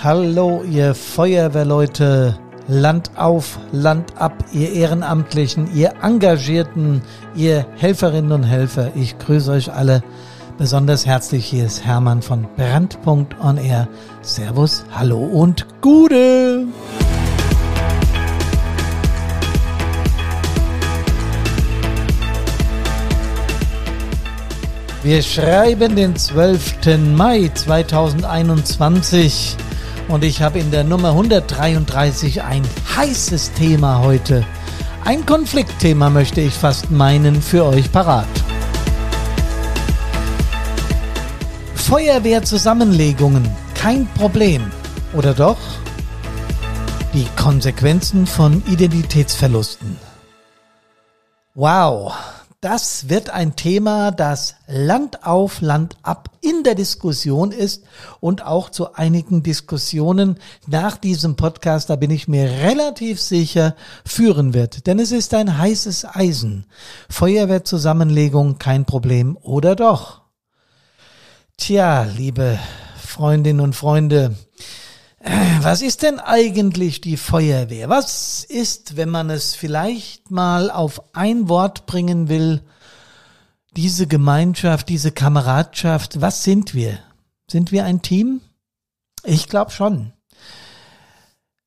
Hallo, ihr Feuerwehrleute, Land auf, Land ab, ihr Ehrenamtlichen, ihr Engagierten, ihr Helferinnen und Helfer. Ich grüße euch alle besonders herzlich. Hier ist Hermann von Brandpunkt on Air. Servus, hallo und Gude! Wir schreiben den 12. Mai 2021 und ich habe in der Nummer 133 ein heißes Thema heute. Ein Konfliktthema möchte ich fast meinen für euch parat. Feuerwehrzusammenlegungen, kein Problem. Oder doch? Die Konsequenzen von Identitätsverlusten. Wow, das wird ein Thema, das Land auf, Land ab in der Diskussion ist und auch zu einigen Diskussionen nach diesem Podcast, da bin ich mir relativ sicher, führen wird. Denn es ist ein heißes Eisen. Feuerwehrzusammenlegung kein Problem oder doch? Tja, liebe Freundinnen und Freunde, was ist denn eigentlich die Feuerwehr? Was ist, wenn man es vielleicht mal auf ein Wort bringen will, diese Gemeinschaft, diese Kameradschaft, was sind wir? Sind wir ein Team? Ich glaube schon.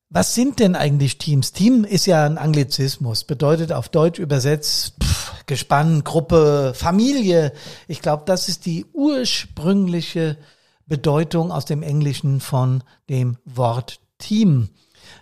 Was sind denn eigentlich Teams? Team ist ja ein Anglizismus, bedeutet auf Deutsch übersetzt pff, Gespann, Gruppe, Familie. Ich glaube, das ist die ursprüngliche Bedeutung aus dem Englischen von dem Wort Team.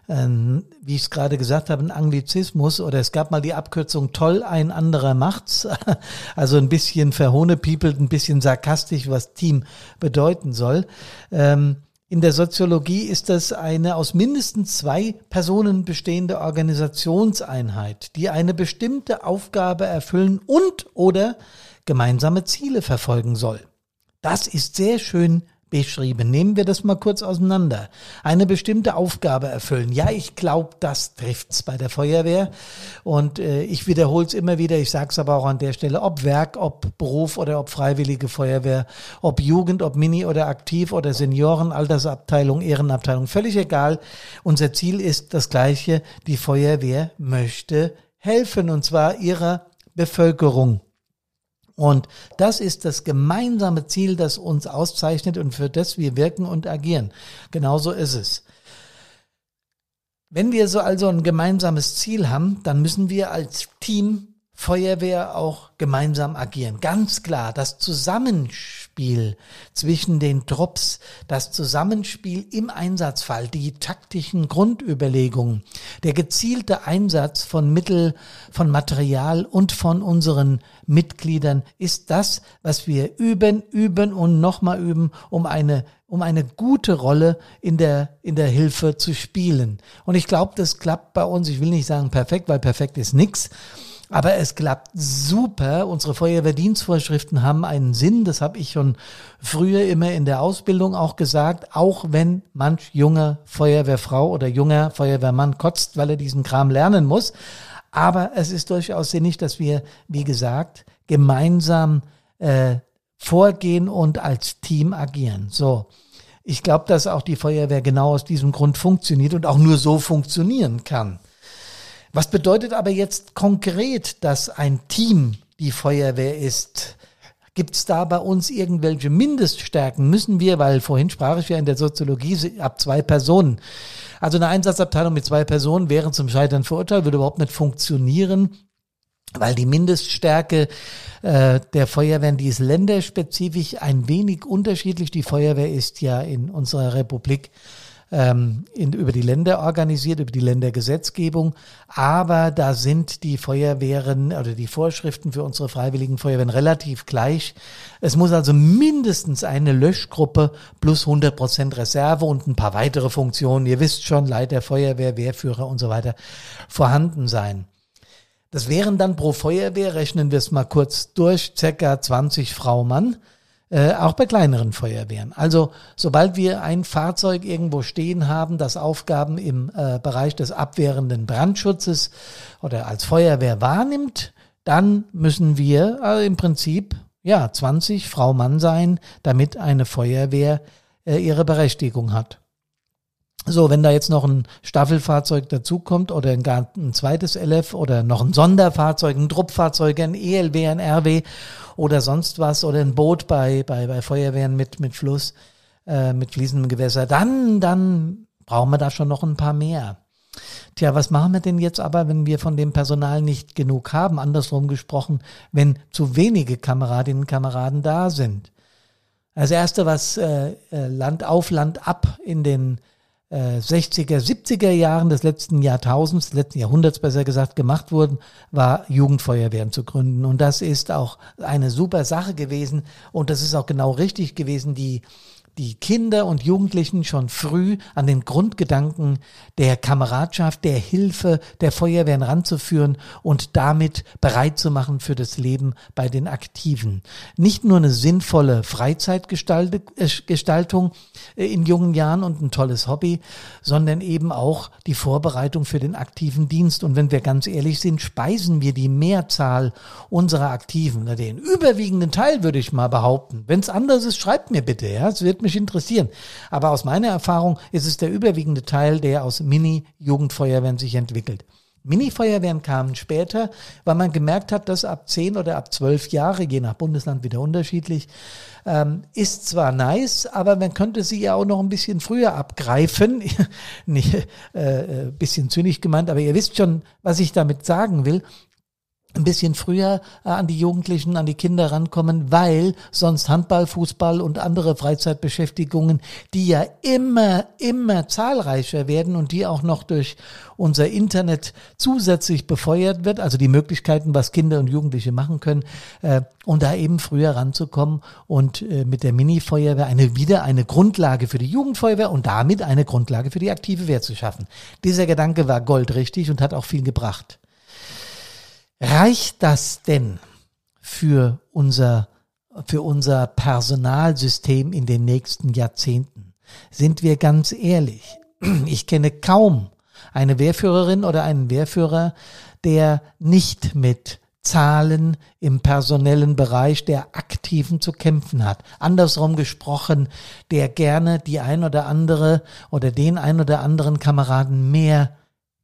Ähm, wie ich es gerade gesagt habe, ein Anglizismus oder es gab mal die Abkürzung toll, ein anderer macht's. Also ein bisschen verhohnepiepelt, ein bisschen sarkastisch, was Team bedeuten soll. Ähm, in der Soziologie ist das eine aus mindestens zwei Personen bestehende Organisationseinheit, die eine bestimmte Aufgabe erfüllen und oder gemeinsame Ziele verfolgen soll. Das ist sehr schön beschrieben. Nehmen wir das mal kurz auseinander. Eine bestimmte Aufgabe erfüllen. Ja, ich glaube, das trifft's bei der Feuerwehr. Und äh, ich wiederhole es immer wieder, ich sage es aber auch an der Stelle, ob Werk, ob Beruf oder ob Freiwillige Feuerwehr, ob Jugend, ob Mini oder Aktiv oder Senioren, Altersabteilung, Ehrenabteilung, völlig egal. Unser Ziel ist das gleiche. Die Feuerwehr möchte helfen und zwar ihrer Bevölkerung. Und das ist das gemeinsame Ziel, das uns auszeichnet und für das wir wirken und agieren. Genauso ist es. Wenn wir so also ein gemeinsames Ziel haben, dann müssen wir als Team Feuerwehr auch gemeinsam agieren. Ganz klar, das Zusammenspiel zwischen den Trupps, das Zusammenspiel im Einsatzfall, die taktischen Grundüberlegungen, der gezielte Einsatz von Mittel, von Material und von unseren Mitgliedern ist das, was wir üben, üben und nochmal üben, um eine um eine gute Rolle in der, in der Hilfe zu spielen. Und ich glaube, das klappt bei uns. Ich will nicht sagen perfekt, weil perfekt ist nix. Aber es klappt super. Unsere Feuerwehrdienstvorschriften haben einen Sinn. Das habe ich schon früher immer in der Ausbildung auch gesagt. Auch wenn manch junge Feuerwehrfrau oder junger Feuerwehrmann kotzt, weil er diesen Kram lernen muss. Aber es ist durchaus sinnig, dass wir, wie gesagt, gemeinsam äh, vorgehen und als Team agieren. So. Ich glaube, dass auch die Feuerwehr genau aus diesem Grund funktioniert und auch nur so funktionieren kann. Was bedeutet aber jetzt konkret, dass ein Team die Feuerwehr ist? Gibt es da bei uns irgendwelche Mindeststärken? Müssen wir, weil vorhin sprach ich ja in der Soziologie ab zwei Personen. Also eine Einsatzabteilung mit zwei Personen wäre zum Scheitern verurteilt, würde überhaupt nicht funktionieren weil die Mindeststärke äh, der Feuerwehren, die ist länderspezifisch ein wenig unterschiedlich. Die Feuerwehr ist ja in unserer Republik ähm, in, über die Länder organisiert, über die Ländergesetzgebung. Aber da sind die Feuerwehren oder die Vorschriften für unsere freiwilligen Feuerwehren relativ gleich. Es muss also mindestens eine Löschgruppe plus 100 Prozent Reserve und ein paar weitere Funktionen, ihr wisst schon, Leiter Feuerwehr, Wehrführer und so weiter, vorhanden sein. Das wären dann pro Feuerwehr, rechnen wir es mal kurz durch, circa 20 Frau Mann. Äh, auch bei kleineren Feuerwehren. Also sobald wir ein Fahrzeug irgendwo stehen haben, das Aufgaben im äh, Bereich des abwehrenden Brandschutzes oder als Feuerwehr wahrnimmt, dann müssen wir äh, im Prinzip ja 20 Frau Mann sein, damit eine Feuerwehr äh, ihre Berechtigung hat. So, wenn da jetzt noch ein Staffelfahrzeug dazukommt oder ein, ein zweites LF oder noch ein Sonderfahrzeug, ein Truppfahrzeug, ein ELW, ein RW oder sonst was oder ein Boot bei, bei, bei Feuerwehren mit, mit Fluss, äh, mit fließendem Gewässer, dann, dann brauchen wir da schon noch ein paar mehr. Tja, was machen wir denn jetzt aber, wenn wir von dem Personal nicht genug haben? Andersrum gesprochen, wenn zu wenige Kameradinnen und Kameraden da sind. Das erste, was äh, äh Land auf Land ab in den 60er, äh, 70er Jahren des letzten Jahrtausends, des letzten Jahrhunderts besser gesagt, gemacht wurden, war Jugendfeuerwehren zu gründen. Und das ist auch eine super Sache gewesen. Und das ist auch genau richtig gewesen, die die Kinder und Jugendlichen schon früh an den Grundgedanken der Kameradschaft, der Hilfe, der Feuerwehren ranzuführen und damit bereit zu machen für das Leben bei den Aktiven. Nicht nur eine sinnvolle Freizeitgestaltung äh, in jungen Jahren und ein tolles Hobby, sondern eben auch die Vorbereitung für den aktiven Dienst. Und wenn wir ganz ehrlich sind, speisen wir die Mehrzahl unserer Aktiven, den überwiegenden Teil würde ich mal behaupten. Wenn es anders ist, schreibt mir bitte. Ja, es wird mich interessieren. Aber aus meiner Erfahrung ist es der überwiegende Teil, der aus Mini-Jugendfeuerwehren sich entwickelt. Mini-Feuerwehren kamen später, weil man gemerkt hat, dass ab 10 oder ab 12 Jahre, je nach Bundesland wieder unterschiedlich, ähm, ist zwar nice, aber man könnte sie ja auch noch ein bisschen früher abgreifen. Nicht, äh, äh, bisschen zynisch gemeint, aber ihr wisst schon, was ich damit sagen will ein bisschen früher äh, an die Jugendlichen, an die Kinder rankommen, weil sonst Handball, Fußball und andere Freizeitbeschäftigungen, die ja immer, immer zahlreicher werden und die auch noch durch unser Internet zusätzlich befeuert wird, also die Möglichkeiten, was Kinder und Jugendliche machen können, äh, und da eben früher ranzukommen und äh, mit der Mini-Feuerwehr eine, wieder eine Grundlage für die Jugendfeuerwehr und damit eine Grundlage für die aktive Wehr zu schaffen. Dieser Gedanke war goldrichtig und hat auch viel gebracht. Reicht das denn für unser, für unser Personalsystem in den nächsten Jahrzehnten? Sind wir ganz ehrlich? Ich kenne kaum eine Wehrführerin oder einen Wehrführer, der nicht mit Zahlen im personellen Bereich der Aktiven zu kämpfen hat. Andersrum gesprochen, der gerne die ein oder andere oder den ein oder anderen Kameraden mehr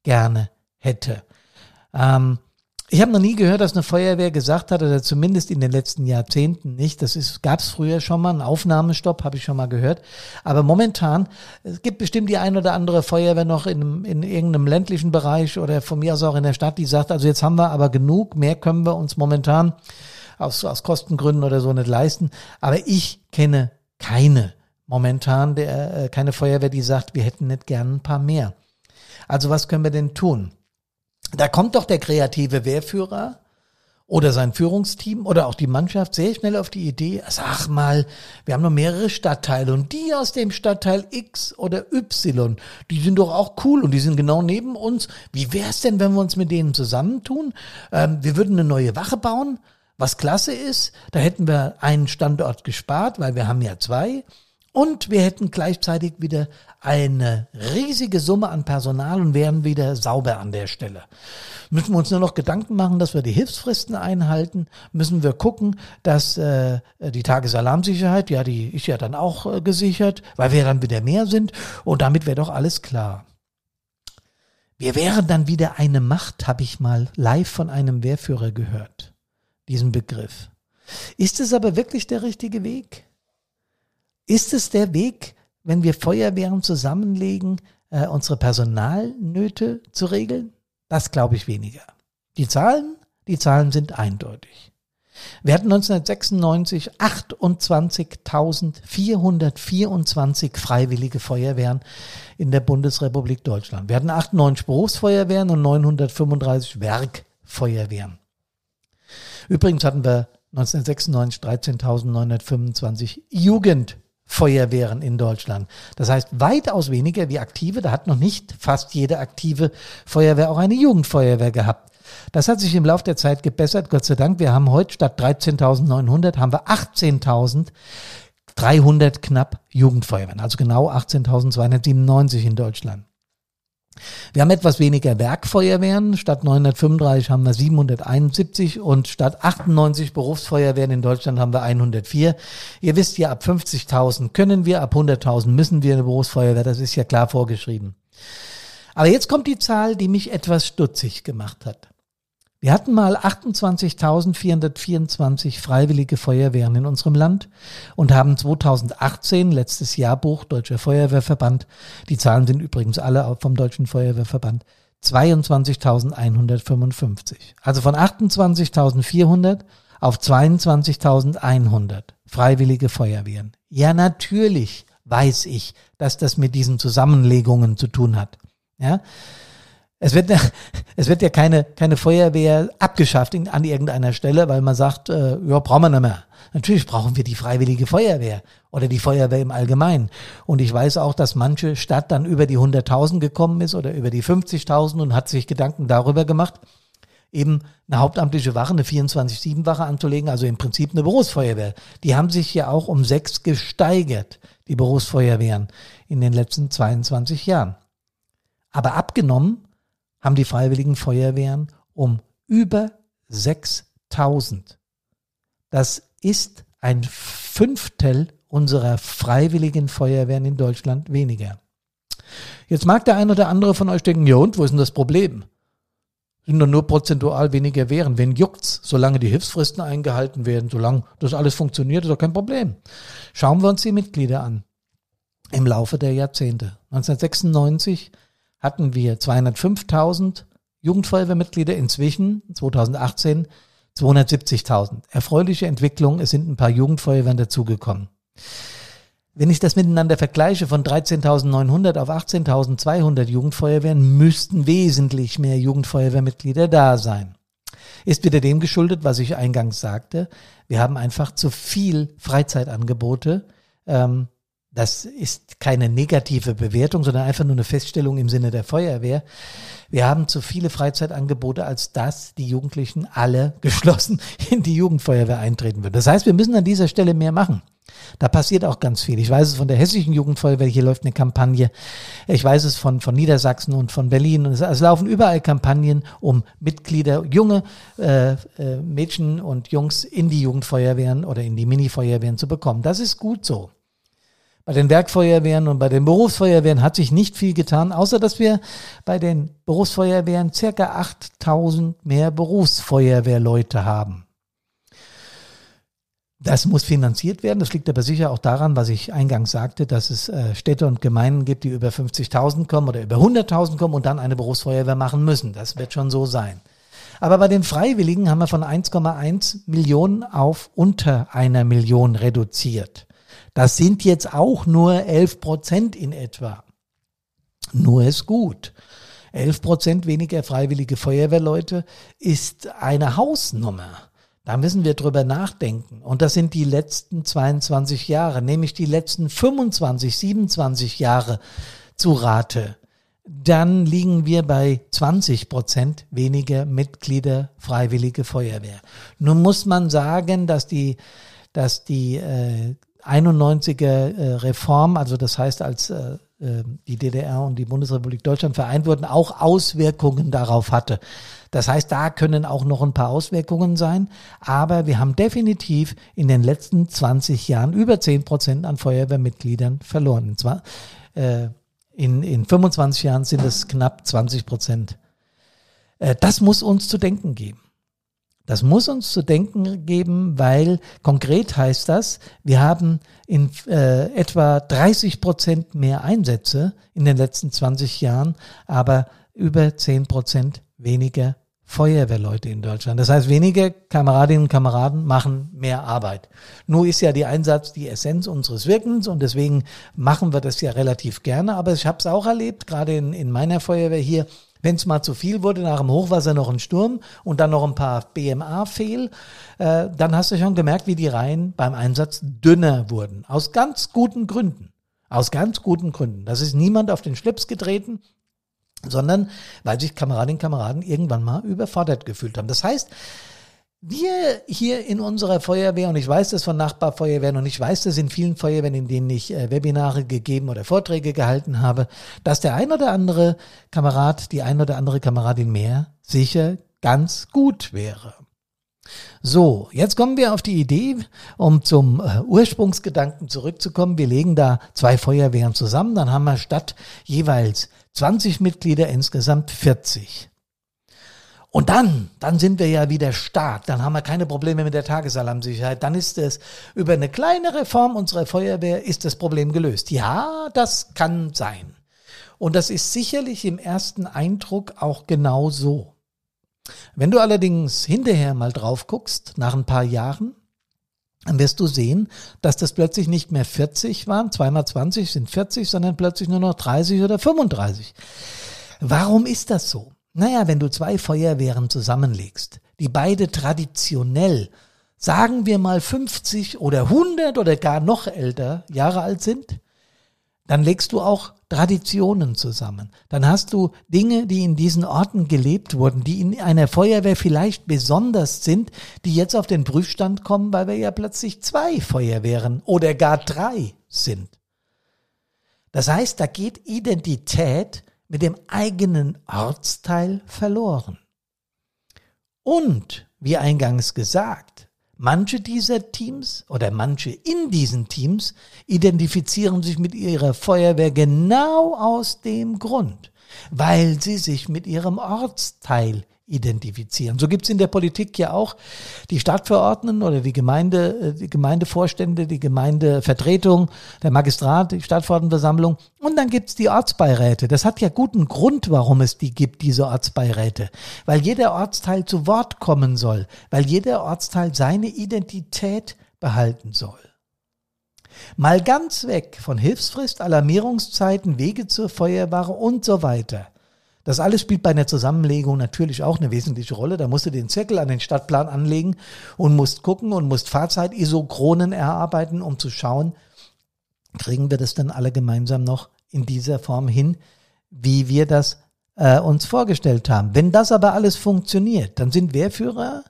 gerne hätte. Ähm, ich habe noch nie gehört, dass eine Feuerwehr gesagt hat, oder zumindest in den letzten Jahrzehnten nicht. Das gab es früher schon mal, einen Aufnahmestopp, habe ich schon mal gehört. Aber momentan, es gibt bestimmt die ein oder andere Feuerwehr noch in, in irgendeinem ländlichen Bereich oder von mir aus auch in der Stadt, die sagt, also jetzt haben wir aber genug, mehr können wir uns momentan aus, aus Kostengründen oder so nicht leisten. Aber ich kenne keine momentan, der, äh, keine Feuerwehr, die sagt, wir hätten nicht gern ein paar mehr. Also was können wir denn tun? Da kommt doch der kreative Wehrführer oder sein Führungsteam oder auch die Mannschaft sehr schnell auf die Idee, sag mal, wir haben noch mehrere Stadtteile und die aus dem Stadtteil X oder Y, die sind doch auch cool und die sind genau neben uns. Wie wär's denn, wenn wir uns mit denen zusammentun? Ähm, wir würden eine neue Wache bauen, was klasse ist. Da hätten wir einen Standort gespart, weil wir haben ja zwei. Und wir hätten gleichzeitig wieder eine riesige Summe an Personal und wären wieder sauber an der Stelle. Müssen wir uns nur noch Gedanken machen, dass wir die Hilfsfristen einhalten? Müssen wir gucken, dass äh, die Tagesalarmsicherheit, ja, die ist ja dann auch äh, gesichert, weil wir dann wieder mehr sind und damit wäre doch alles klar. Wir wären dann wieder eine Macht, habe ich mal live von einem Wehrführer gehört, diesen Begriff. Ist es aber wirklich der richtige Weg? Ist es der Weg, wenn wir Feuerwehren zusammenlegen, äh, unsere Personalnöte zu regeln? Das glaube ich weniger. Die Zahlen, die Zahlen sind eindeutig. Wir hatten 1996 28.424 freiwillige Feuerwehren in der Bundesrepublik Deutschland. Wir hatten 98 Berufsfeuerwehren und 935 Werkfeuerwehren. Übrigens hatten wir 1996 13.925 Jugend Feuerwehren in Deutschland. Das heißt, weitaus weniger wie aktive. Da hat noch nicht fast jede aktive Feuerwehr auch eine Jugendfeuerwehr gehabt. Das hat sich im Laufe der Zeit gebessert, Gott sei Dank. Wir haben heute statt 13.900 haben wir 18.300 knapp Jugendfeuerwehren. Also genau 18.297 in Deutschland. Wir haben etwas weniger Werkfeuerwehren. Statt 935 haben wir 771 und statt 98 Berufsfeuerwehren in Deutschland haben wir 104. Ihr wisst ja, ab 50.000 können wir, ab 100.000 müssen wir eine Berufsfeuerwehr. Das ist ja klar vorgeschrieben. Aber jetzt kommt die Zahl, die mich etwas stutzig gemacht hat. Wir hatten mal 28.424 freiwillige Feuerwehren in unserem Land und haben 2018, letztes Jahrbuch Deutscher Feuerwehrverband, die Zahlen sind übrigens alle vom Deutschen Feuerwehrverband, 22.155. Also von 28.400 auf 22.100 freiwillige Feuerwehren. Ja, natürlich weiß ich, dass das mit diesen Zusammenlegungen zu tun hat. Ja, es wird, es wird ja keine, keine Feuerwehr abgeschafft in, an irgendeiner Stelle, weil man sagt, äh, ja, brauchen wir nicht mehr. Natürlich brauchen wir die freiwillige Feuerwehr oder die Feuerwehr im Allgemeinen. Und ich weiß auch, dass manche Stadt dann über die 100.000 gekommen ist oder über die 50.000 und hat sich Gedanken darüber gemacht, eben eine hauptamtliche Wache, eine 24-7-Wache anzulegen, also im Prinzip eine Berufsfeuerwehr. Die haben sich ja auch um sechs gesteigert, die Berufsfeuerwehren in den letzten 22 Jahren. Aber abgenommen haben die Freiwilligen Feuerwehren um über 6000. Das ist ein Fünftel unserer Freiwilligen Feuerwehren in Deutschland weniger. Jetzt mag der ein oder andere von euch denken, ja und, wo ist denn das Problem? Sind doch nur prozentual weniger Wehren. Wenn juckt's, solange die Hilfsfristen eingehalten werden, solange das alles funktioniert, ist doch kein Problem. Schauen wir uns die Mitglieder an. Im Laufe der Jahrzehnte. 1996 hatten wir 205.000 Jugendfeuerwehrmitglieder, inzwischen 2018 270.000. Erfreuliche Entwicklung, es sind ein paar Jugendfeuerwehren dazugekommen. Wenn ich das miteinander vergleiche, von 13.900 auf 18.200 Jugendfeuerwehren müssten wesentlich mehr Jugendfeuerwehrmitglieder da sein. Ist wieder dem geschuldet, was ich eingangs sagte. Wir haben einfach zu viel Freizeitangebote. Ähm, das ist keine negative Bewertung, sondern einfach nur eine Feststellung im Sinne der Feuerwehr. Wir haben zu viele Freizeitangebote, als dass die Jugendlichen alle geschlossen in die Jugendfeuerwehr eintreten würden. Das heißt, wir müssen an dieser Stelle mehr machen. Da passiert auch ganz viel. Ich weiß es von der hessischen Jugendfeuerwehr, hier läuft eine Kampagne. Ich weiß es von, von Niedersachsen und von Berlin. Es, es laufen überall Kampagnen, um Mitglieder, junge äh, äh, Mädchen und Jungs in die Jugendfeuerwehren oder in die Minifeuerwehren zu bekommen. Das ist gut so. Bei den Werkfeuerwehren und bei den Berufsfeuerwehren hat sich nicht viel getan, außer dass wir bei den Berufsfeuerwehren circa 8000 mehr Berufsfeuerwehrleute haben. Das muss finanziert werden. Das liegt aber sicher auch daran, was ich eingangs sagte, dass es äh, Städte und Gemeinden gibt, die über 50.000 kommen oder über 100.000 kommen und dann eine Berufsfeuerwehr machen müssen. Das wird schon so sein. Aber bei den Freiwilligen haben wir von 1,1 Millionen auf unter einer Million reduziert. Das sind jetzt auch nur 11 Prozent in etwa. Nur ist gut. 11 Prozent weniger freiwillige Feuerwehrleute ist eine Hausnummer. Da müssen wir drüber nachdenken. Und das sind die letzten 22 Jahre, nämlich die letzten 25, 27 Jahre zu Rate. Dann liegen wir bei 20 Prozent weniger Mitglieder Freiwillige Feuerwehr. Nun muss man sagen, dass die, dass die äh, 91er äh, Reform, also das heißt, als äh, äh, die DDR und die Bundesrepublik Deutschland vereint wurden, auch Auswirkungen darauf hatte. Das heißt, da können auch noch ein paar Auswirkungen sein. Aber wir haben definitiv in den letzten 20 Jahren über 10 Prozent an Feuerwehrmitgliedern verloren. Und zwar, äh, in, in 25 Jahren sind es knapp 20 Prozent. Äh, das muss uns zu denken geben. Das muss uns zu denken geben, weil konkret heißt das, wir haben in äh, etwa 30 Prozent mehr Einsätze in den letzten 20 Jahren, aber über 10 Prozent weniger Feuerwehrleute in Deutschland. Das heißt, weniger Kameradinnen und Kameraden machen mehr Arbeit. Nur ist ja die Einsatz die Essenz unseres Wirkens und deswegen machen wir das ja relativ gerne. Aber ich habe es auch erlebt, gerade in, in meiner Feuerwehr hier, wenn es mal zu viel wurde, nach dem Hochwasser noch ein Sturm und dann noch ein paar BMA fehl, äh, dann hast du schon gemerkt, wie die Reihen beim Einsatz dünner wurden. Aus ganz guten Gründen. Aus ganz guten Gründen. Das ist niemand auf den Schlips getreten, sondern weil sich Kameradinnen und Kameraden irgendwann mal überfordert gefühlt haben. Das heißt, wir hier in unserer Feuerwehr, und ich weiß das von Nachbarfeuerwehren und ich weiß das in vielen Feuerwehren, in denen ich äh, Webinare gegeben oder Vorträge gehalten habe, dass der ein oder andere Kamerad, die ein oder andere Kameradin mehr sicher ganz gut wäre. So, jetzt kommen wir auf die Idee, um zum äh, Ursprungsgedanken zurückzukommen. Wir legen da zwei Feuerwehren zusammen, dann haben wir statt jeweils 20 Mitglieder insgesamt 40. Und dann, dann sind wir ja wieder stark. Dann haben wir keine Probleme mit der Tagesalarmsicherheit. Dann ist es über eine kleine Reform unserer Feuerwehr ist das Problem gelöst. Ja, das kann sein. Und das ist sicherlich im ersten Eindruck auch genau so. Wenn du allerdings hinterher mal drauf guckst, nach ein paar Jahren, dann wirst du sehen, dass das plötzlich nicht mehr 40 waren, zweimal 20 sind 40, sondern plötzlich nur noch 30 oder 35. Warum ist das so? Naja, wenn du zwei Feuerwehren zusammenlegst, die beide traditionell, sagen wir mal 50 oder 100 oder gar noch älter Jahre alt sind, dann legst du auch Traditionen zusammen. Dann hast du Dinge, die in diesen Orten gelebt wurden, die in einer Feuerwehr vielleicht besonders sind, die jetzt auf den Prüfstand kommen, weil wir ja plötzlich zwei Feuerwehren oder gar drei sind. Das heißt, da geht Identität mit dem eigenen Ortsteil verloren. Und, wie eingangs gesagt, manche dieser Teams oder manche in diesen Teams identifizieren sich mit ihrer Feuerwehr genau aus dem Grund, weil sie sich mit ihrem Ortsteil identifizieren. So gibt's in der Politik ja auch die Stadtverordneten oder die Gemeinde, äh, die Gemeindevorstände, die Gemeindevertretung, der Magistrat, die Stadtverordnetenversammlung und dann gibt's die Ortsbeiräte. Das hat ja guten Grund, warum es die gibt, diese Ortsbeiräte. Weil jeder Ortsteil zu Wort kommen soll, weil jeder Ortsteil seine Identität behalten soll. Mal ganz weg von Hilfsfrist, Alarmierungszeiten, Wege zur Feuerware und so weiter. Das alles spielt bei einer Zusammenlegung natürlich auch eine wesentliche Rolle. Da musst du den Zirkel an den Stadtplan anlegen und musst gucken und musst Fahrzeit-Isochronen erarbeiten, um zu schauen, kriegen wir das dann alle gemeinsam noch in dieser Form hin, wie wir das äh, uns vorgestellt haben. Wenn das aber alles funktioniert, dann sind Wehrführer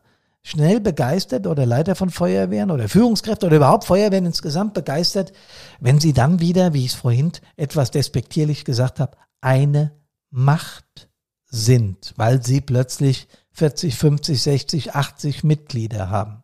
schnell begeistert oder Leiter von Feuerwehren oder Führungskräfte oder überhaupt Feuerwehren insgesamt begeistert, wenn sie dann wieder, wie ich es vorhin etwas despektierlich gesagt habe, eine Macht sind, weil sie plötzlich 40, 50, 60, 80 Mitglieder haben.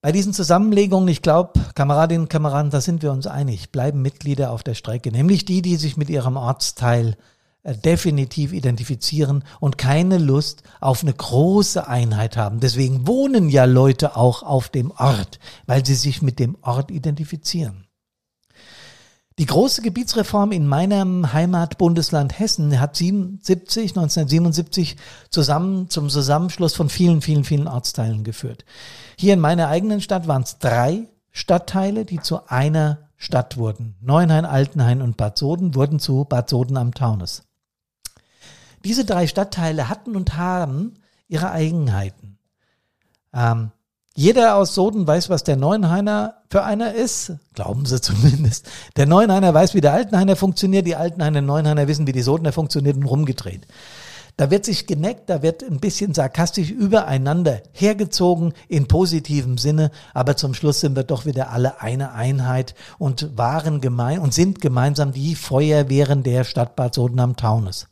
Bei diesen Zusammenlegungen, ich glaube, Kameradinnen und Kameraden, da sind wir uns einig, bleiben Mitglieder auf der Strecke, nämlich die, die sich mit ihrem Ortsteil äh, definitiv identifizieren und keine Lust auf eine große Einheit haben. Deswegen wohnen ja Leute auch auf dem Ort, weil sie sich mit dem Ort identifizieren. Die große Gebietsreform in meinem Heimatbundesland Hessen hat 77, 1977 zusammen zum Zusammenschluss von vielen, vielen, vielen Ortsteilen geführt. Hier in meiner eigenen Stadt waren es drei Stadtteile, die zu einer Stadt wurden. Neuenhain, Altenhain und Bad Soden wurden zu Bad Soden am Taunus. Diese drei Stadtteile hatten und haben ihre Eigenheiten. Ähm, jeder aus Soden weiß, was der Neuenhainer für einer ist. Glauben sie zumindest. Der Neuenhainer weiß, wie der Altenhainer funktioniert. Die Altenhainer Neuenhainer wissen, wie die Sodener funktioniert und rumgedreht. Da wird sich geneckt, da wird ein bisschen sarkastisch übereinander hergezogen in positivem Sinne, aber zum Schluss sind wir doch wieder alle eine Einheit und waren gemein und sind gemeinsam die Feuerwehren der Stadt Bad Soden am Taunus.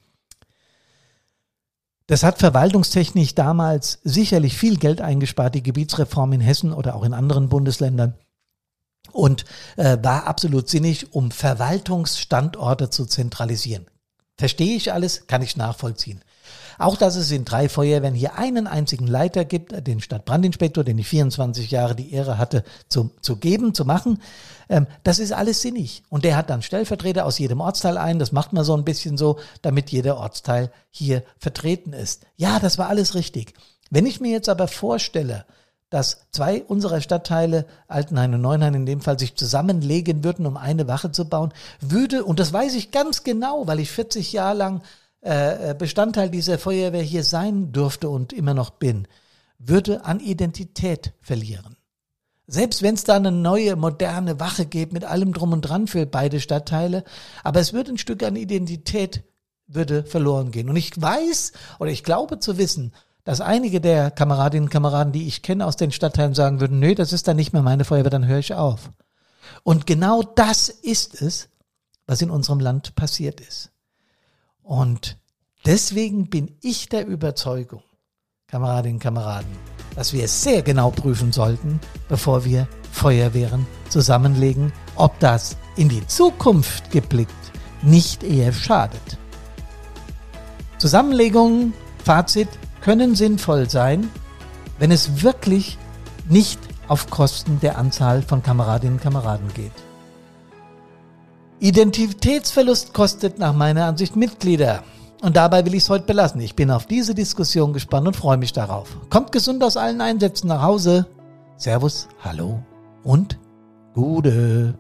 Das hat verwaltungstechnisch damals sicherlich viel Geld eingespart, die Gebietsreform in Hessen oder auch in anderen Bundesländern. Und äh, war absolut sinnig, um Verwaltungsstandorte zu zentralisieren. Verstehe ich alles, kann ich nachvollziehen. Auch, dass es in drei Feuerwehren hier einen einzigen Leiter gibt, den Stadtbrandinspektor, den ich 24 Jahre die Ehre hatte zu, zu geben, zu machen. Ähm, das ist alles sinnig. Und der hat dann Stellvertreter aus jedem Ortsteil ein. Das macht man so ein bisschen so, damit jeder Ortsteil hier vertreten ist. Ja, das war alles richtig. Wenn ich mir jetzt aber vorstelle, dass zwei unserer Stadtteile, Altenhain und Neuenhain in dem Fall, sich zusammenlegen würden, um eine Wache zu bauen, würde, und das weiß ich ganz genau, weil ich 40 Jahre lang äh, Bestandteil dieser Feuerwehr hier sein durfte und immer noch bin, würde an Identität verlieren. Selbst wenn es da eine neue, moderne Wache gibt mit allem drum und dran für beide Stadtteile, aber es würde ein Stück an Identität würde verloren gehen. Und ich weiß oder ich glaube zu wissen, dass einige der Kameradinnen und Kameraden, die ich kenne aus den Stadtteilen, sagen würden, nö, das ist dann nicht mehr meine Feuerwehr, dann höre ich auf. Und genau das ist es, was in unserem Land passiert ist. Und deswegen bin ich der Überzeugung, Kameradinnen und Kameraden, dass wir es sehr genau prüfen sollten, bevor wir Feuerwehren zusammenlegen, ob das in die Zukunft geblickt nicht eher schadet. Zusammenlegungen, Fazit, können sinnvoll sein, wenn es wirklich nicht auf Kosten der Anzahl von Kameradinnen und Kameraden geht. Identitätsverlust kostet nach meiner Ansicht Mitglieder. Und dabei will ich es heute belassen. Ich bin auf diese Diskussion gespannt und freue mich darauf. Kommt gesund aus allen Einsätzen nach Hause. Servus, hallo und Gude.